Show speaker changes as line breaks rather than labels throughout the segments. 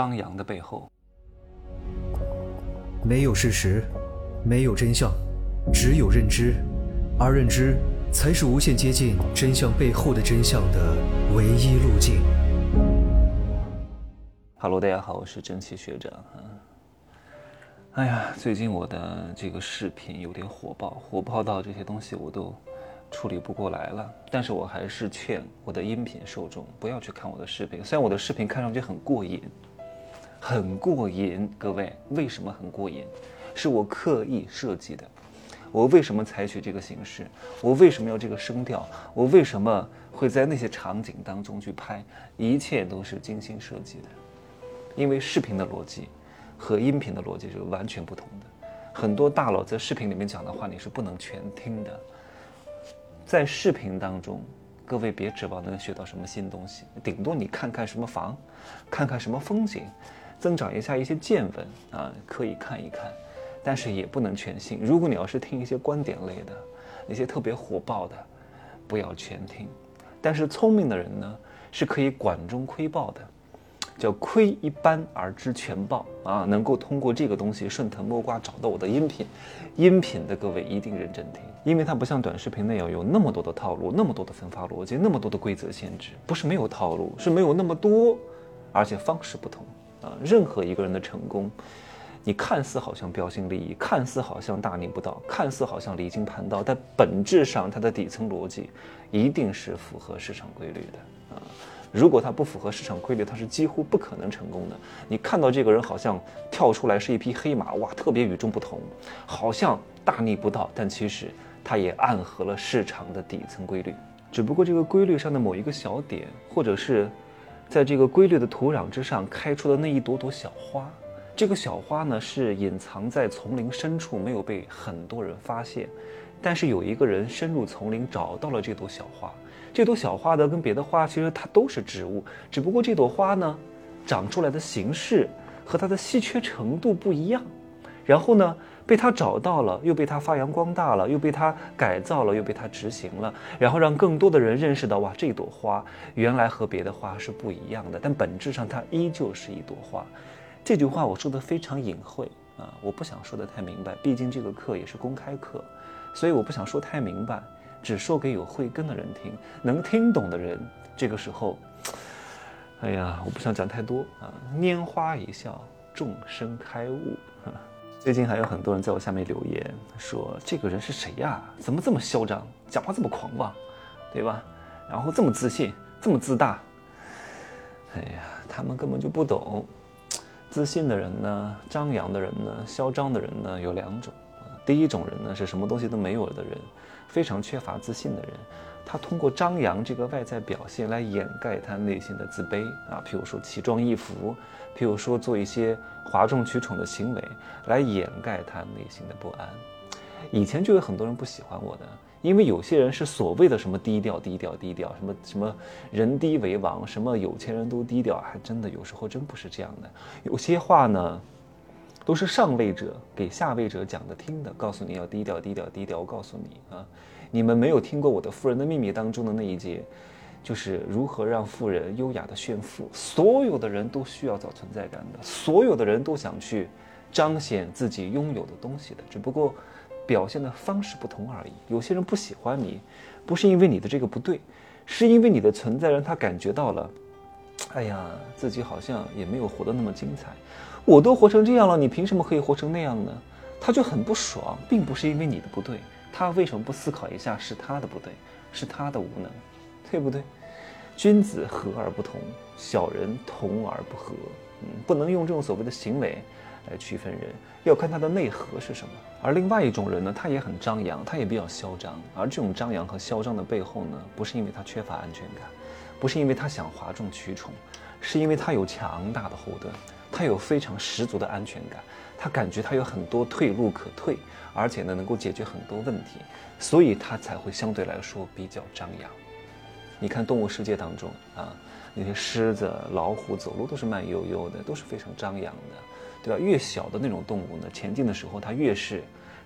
张扬的背后，
没有事实，没有真相，只有认知，而认知才是无限接近真相背后的真相的唯一路径。
Hello，大家好，我是蒸汽学长。哎呀，最近我的这个视频有点火爆，火爆到这些东西我都处理不过来了。但是我还是劝我的音频受众不要去看我的视频，虽然我的视频看上去很过瘾。很过瘾，各位，为什么很过瘾？是我刻意设计的。我为什么采取这个形式？我为什么要这个声调？我为什么会在那些场景当中去拍？一切都是精心设计的。因为视频的逻辑和音频的逻辑是完全不同的。很多大佬在视频里面讲的话，你是不能全听的。在视频当中，各位别指望能学到什么新东西，顶多你看看什么房，看看什么风景。增长一下一些见闻啊，可以看一看，但是也不能全信。如果你要是听一些观点类的，那些特别火爆的，不要全听。但是聪明的人呢，是可以管中窥豹的，叫窥一斑而知全豹啊，能够通过这个东西顺藤摸瓜找到我的音频。音频的各位一定认真听，因为它不像短视频那样有那么多的套路，那么多的分发逻辑，那么多的规则限制。不是没有套路，是没有那么多，而且方式不同。啊，任何一个人的成功，你看似好像标新立异，看似好像大逆不道，看似好像离经叛道，但本质上它的底层逻辑一定是符合市场规律的啊！如果它不符合市场规律，它是几乎不可能成功的。你看到这个人好像跳出来是一匹黑马，哇，特别与众不同，好像大逆不道，但其实它也暗合了市场的底层规律，只不过这个规律上的某一个小点，或者是。在这个规律的土壤之上开出的那一朵朵小花，这个小花呢是隐藏在丛林深处，没有被很多人发现。但是有一个人深入丛林找到了这朵小花。这朵小花呢跟别的花其实它都是植物，只不过这朵花呢长出来的形式和它的稀缺程度不一样。然后呢？被他找到了，又被他发扬光大了，又被他改造了，又被他执行了，然后让更多的人认识到，哇，这朵花原来和别的花是不一样的，但本质上它依旧是一朵花。这句话我说的非常隐晦啊，我不想说的太明白，毕竟这个课也是公开课，所以我不想说太明白，只说给有慧根的人听，能听懂的人，这个时候，哎呀，我不想讲太多啊，拈花一笑，众生开悟。最近还有很多人在我下面留言说：“这个人是谁呀？怎么这么嚣张，讲话这么狂妄，对吧？然后这么自信，这么自大。哎呀，他们根本就不懂。自信的人呢，张扬的人呢，嚣张的人呢，有两种。第一种人呢，是什么东西都没有的人，非常缺乏自信的人。他通过张扬这个外在表现来掩盖他内心的自卑啊，譬如说奇装异服，譬如说做一些。”哗众取宠的行为来掩盖他内心的不安。以前就有很多人不喜欢我的，因为有些人是所谓的什么低调、低调、低调，什么什么人低为王，什么有钱人都低调，还真的有时候真不是这样的。有些话呢，都是上位者给下位者讲的听的，告诉你要低调、低调、低调。我告诉你啊，你们没有听过我的《富人的秘密》当中的那一节。就是如何让富人优雅的炫富。所有的人都需要找存在感的，所有的人都想去彰显自己拥有的东西的，只不过表现的方式不同而已。有些人不喜欢你，不是因为你的这个不对，是因为你的存在让他感觉到了，哎呀，自己好像也没有活得那么精彩。我都活成这样了，你凭什么可以活成那样呢？他就很不爽，并不是因为你的不对，他为什么不思考一下是他的不对，是他的无能？对不对？君子和而不同，小人同而不和。嗯，不能用这种所谓的行为来区分人，要看他的内核是什么。而另外一种人呢，他也很张扬，他也比较嚣张。而这种张扬和嚣张的背后呢，不是因为他缺乏安全感，不是因为他想哗众取宠，是因为他有强大的后盾，他有非常十足的安全感，他感觉他有很多退路可退，而且呢，能够解决很多问题，所以他才会相对来说比较张扬。你看动物世界当中啊，那些狮子、老虎走路都是慢悠悠的，都是非常张扬的，对吧？越小的那种动物呢，前进的时候它越是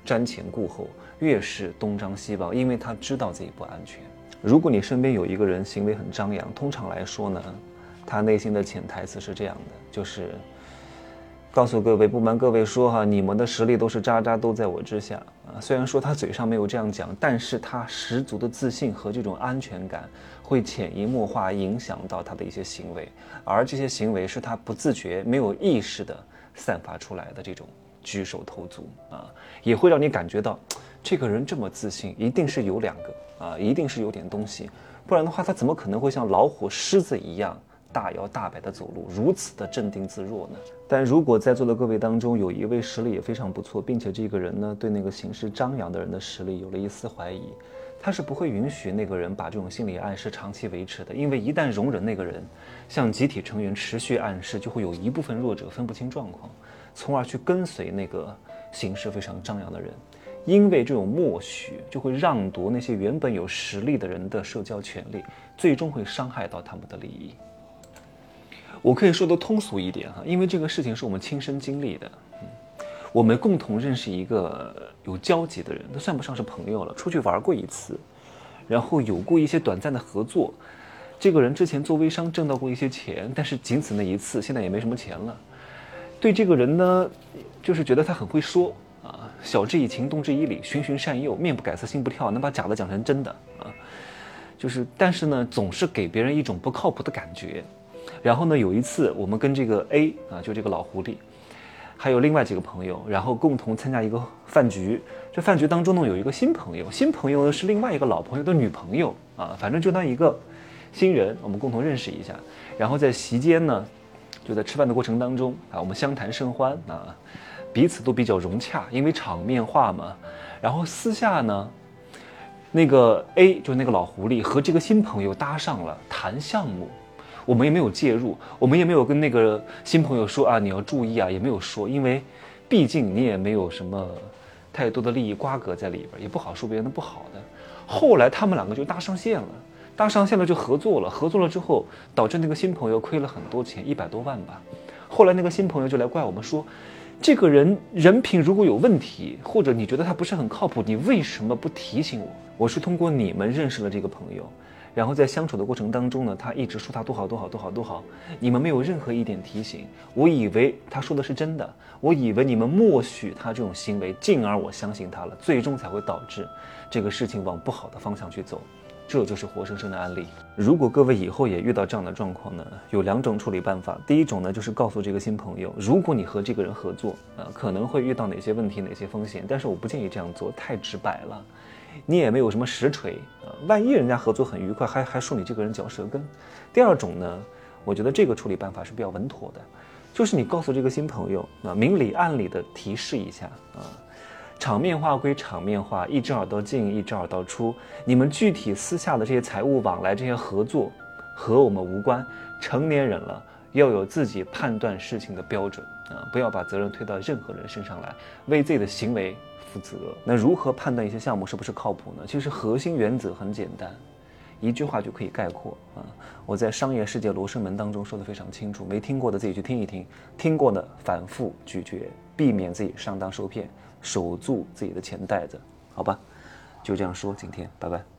瞻前顾后，越是东张西望，因为它知道自己不安全。如果你身边有一个人行为很张扬，通常来说呢，他内心的潜台词是这样的，就是告诉各位，不瞒各位说哈，你们的实力都是渣渣，都在我之下啊。虽然说他嘴上没有这样讲，但是他十足的自信和这种安全感会潜移默化影响到他的一些行为，而这些行为是他不自觉、没有意识的散发出来的这种举手投足啊，也会让你感觉到这个人这么自信，一定是有两个啊，一定是有点东西，不然的话，他怎么可能会像老虎、狮子一样？大摇大摆的走路，如此的镇定自若呢？但如果在座的各位当中有一位实力也非常不错，并且这个人呢对那个行事张扬的人的实力有了一丝怀疑，他是不会允许那个人把这种心理暗示长期维持的，因为一旦容忍那个人向集体成员持续暗示，就会有一部分弱者分不清状况，从而去跟随那个行事非常张扬的人，因为这种默许就会让夺那些原本有实力的人的社交权利，最终会伤害到他们的利益。我可以说的通俗一点哈，因为这个事情是我们亲身经历的。我们共同认识一个有交集的人，都算不上是朋友了，出去玩过一次，然后有过一些短暂的合作。这个人之前做微商挣到过一些钱，但是仅此那一次，现在也没什么钱了。对这个人呢，就是觉得他很会说啊，晓之以情，动之以理，循循善诱，面不改色心不跳，能把假的讲成真的啊。就是，但是呢，总是给别人一种不靠谱的感觉。然后呢，有一次我们跟这个 A 啊，就这个老狐狸，还有另外几个朋友，然后共同参加一个饭局。这饭局当中呢，有一个新朋友，新朋友呢是另外一个老朋友的女朋友啊，反正就当一个新人，我们共同认识一下。然后在席间呢，就在吃饭的过程当中啊，我们相谈甚欢啊，彼此都比较融洽，因为场面话嘛。然后私下呢，那个 A 就是那个老狐狸和这个新朋友搭上了谈项目。我们也没有介入，我们也没有跟那个新朋友说啊，你要注意啊，也没有说，因为毕竟你也没有什么太多的利益瓜葛在里边，也不好说别人的不好的。后来他们两个就搭上线了，搭上线了就合作了，合作了之后导致那个新朋友亏了很多钱，一百多万吧。后来那个新朋友就来怪我们说，这个人人品如果有问题，或者你觉得他不是很靠谱，你为什么不提醒我？我是通过你们认识了这个朋友。然后在相处的过程当中呢，他一直说他多好多好多好多好，你们没有任何一点提醒，我以为他说的是真的，我以为你们默许他这种行为，进而我相信他了，最终才会导致这个事情往不好的方向去走，这就是活生生的案例。如果各位以后也遇到这样的状况呢，有两种处理办法，第一种呢就是告诉这个新朋友，如果你和这个人合作，啊可能会遇到哪些问题，哪些风险，但是我不建议这样做，太直白了。你也没有什么实锤啊，万一人家合作很愉快，还还说你这个人嚼舌根。第二种呢，我觉得这个处理办法是比较稳妥的，就是你告诉这个新朋友啊，明里暗里的提示一下啊，场面话归场面话，一只耳朵进，一只耳朵出。你们具体私下的这些财务往来、这些合作，和我们无关。成年人了，要有自己判断事情的标准啊，不要把责任推到任何人身上来，为自己的行为。负责。那如何判断一些项目是不是靠谱呢？其实核心原则很简单，一句话就可以概括啊。我在《商业世界罗生门》当中说的非常清楚，没听过的自己去听一听，听过的反复咀嚼，避免自己上当受骗，守住自己的钱袋子，好吧？就这样说，今天拜拜。